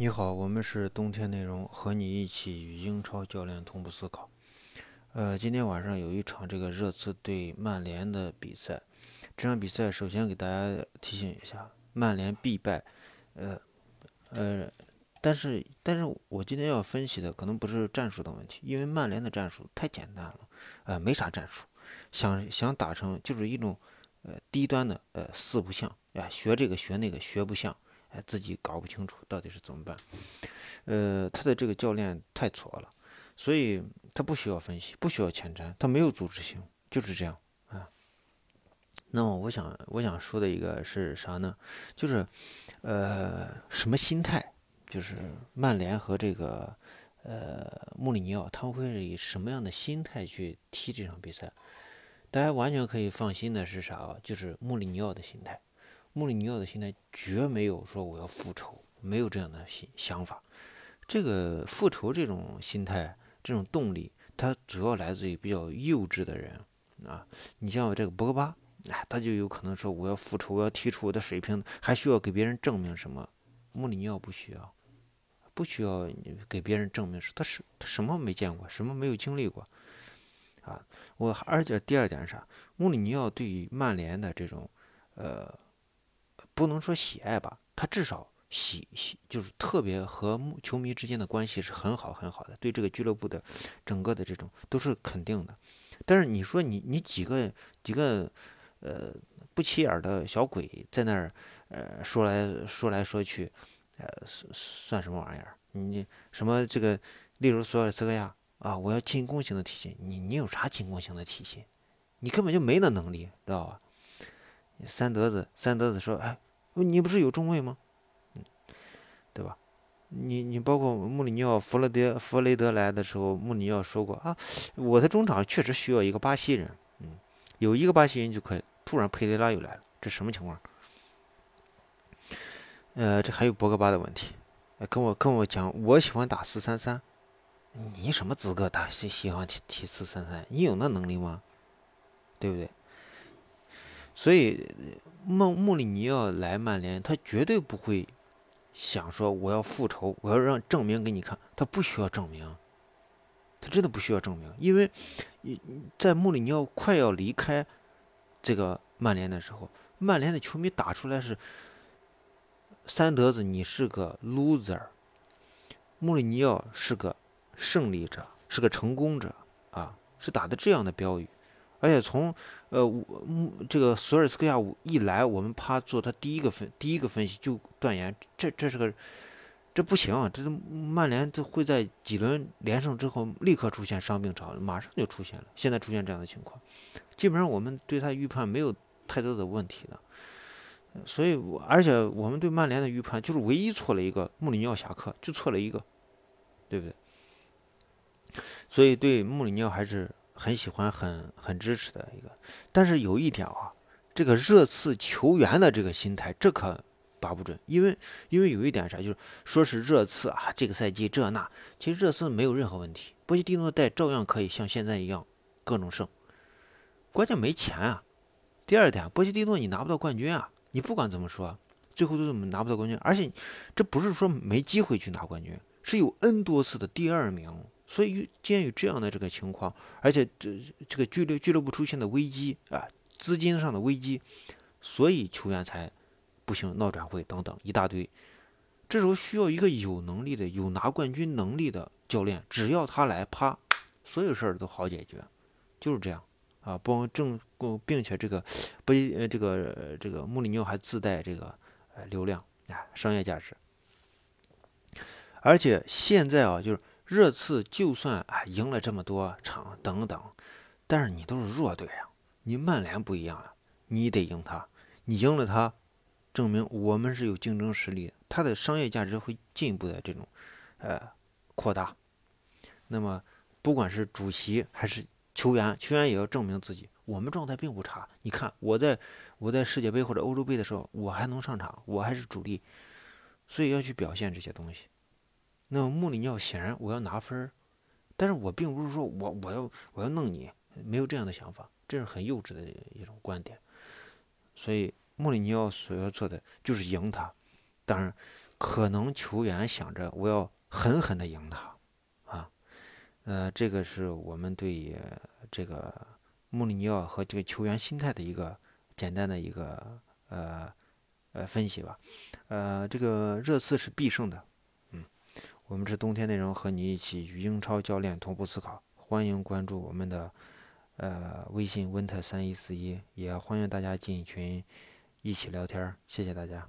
你好，我们是冬天内容，和你一起与英超教练同步思考。呃，今天晚上有一场这个热刺对曼联的比赛，这场比赛首先给大家提醒一下，曼联必败。呃呃，但是但是我今天要分析的可能不是战术的问题，因为曼联的战术太简单了，呃，没啥战术，想想打成就是一种呃低端的呃四不像，哎，学这个学那个学不像。哎，自己搞不清楚到底是怎么办。呃，他的这个教练太挫了，所以他不需要分析，不需要前瞻，他没有组织性，就是这样啊。那么我想，我想说的一个是啥呢？就是，呃，什么心态？就是曼联和这个呃穆里尼奥，他们会以什么样的心态去踢这场比赛？大家完全可以放心的是啥啊？就是穆里尼奥的心态。穆里尼奥的心态绝没有说我要复仇，没有这样的心想法。这个复仇这种心态、这种动力，它主要来自于比较幼稚的人啊。你像这个博格巴，哎，他就有可能说我要复仇，我要提出我的水平，还需要给别人证明什么？穆里尼奥不需要，不需要给别人证明是他是他什么没见过，什么没有经历过啊。我而且第二点是啥？穆里尼奥对于曼联的这种呃。不能说喜爱吧，他至少喜喜就是特别和球迷之间的关系是很好很好的，对这个俱乐部的整个的这种都是肯定的。但是你说你你几个几个呃不起眼的小鬼在那儿呃说来说来说去，呃算算什么玩意儿？你什么这个，例如索尔斯克亚啊，我要进攻型的体系，你你有啥进攻型的体系？你根本就没那能力，知道吧？三德子三德子说，哎。你不是有中卫吗？嗯，对吧？你你包括穆里尼奥、弗洛德、弗雷德来的时候，穆里尼奥说过啊，我的中场确实需要一个巴西人，嗯，有一个巴西人就可以。突然佩雷拉又来了，这什么情况？呃，这还有博格巴的问题，跟我跟我讲，我喜欢打四三三，你什么资格打喜喜欢踢踢四三三？你有那能力吗？对不对？所以。穆穆里尼奥来曼联，他绝对不会想说我要复仇，我要让证明给你看。他不需要证明，他真的不需要证明，因为在穆里尼奥快要离开这个曼联的时候，曼联的球迷打出来是三德子，你是个 loser，穆里尼奥是个胜利者，是个成功者啊，是打的这样的标语。而且从，呃，我这个索尔斯克亚一来，我们怕做他第一个分第一个分析就断言，这这是个，这不行，这曼联这会在几轮连胜之后立刻出现伤病潮，马上就出现了，现在出现这样的情况，基本上我们对他预判没有太多的问题的，所以，而且我们对曼联的预判就是唯一错了一个穆里尼奥侠客就错了一个，对不对？所以对穆里尼奥还是。很喜欢，很很支持的一个，但是有一点啊，这个热刺球员的这个心态，这可把不准，因为因为有一点啥，就是说是热刺啊，这个赛季这那，其实热刺没有任何问题，波西蒂诺带照样可以像现在一样各种胜，关键没钱啊。第二点，波西蒂诺你拿不到冠军啊，你不管怎么说，最后都怎么拿不到冠军，而且这不是说没机会去拿冠军，是有 N 多次的第二名。所以，鉴于这样的这个情况，而且这这个俱乐俱乐部出现的危机啊，资金上的危机，所以球员才不行，闹转会等等一大堆。这时候需要一个有能力的、有拿冠军能力的教练，只要他来，啪，所有事儿都好解决，就是这样啊。不正，并且这个不呃，这个这个穆里尼奥还自带这个呃流量啊，商业价值。而且现在啊，就是。热刺就算啊赢了这么多场等等，但是你都是弱队啊，你曼联不一样啊，你得赢他，你赢了他，证明我们是有竞争实力，他的商业价值会进一步的这种呃扩大。那么不管是主席还是球员，球员也要证明自己，我们状态并不差。你看我在我在世界杯或者欧洲杯的时候，我还能上场，我还是主力，所以要去表现这些东西。那穆里尼奥显然我要拿分儿，但是我并不是说我我要我要弄你，没有这样的想法，这是很幼稚的一种观点。所以穆里尼奥所要做的就是赢他。当然，可能球员想着我要狠狠的赢他，啊，呃，这个是我们对于这个穆里尼奥和这个球员心态的一个简单的一个呃呃分析吧，呃，这个热刺是必胜的，我们是冬天内容和你一起与英超教练同步思考，欢迎关注我们的呃微信温特三一四一，也欢迎大家进群一起聊天，谢谢大家。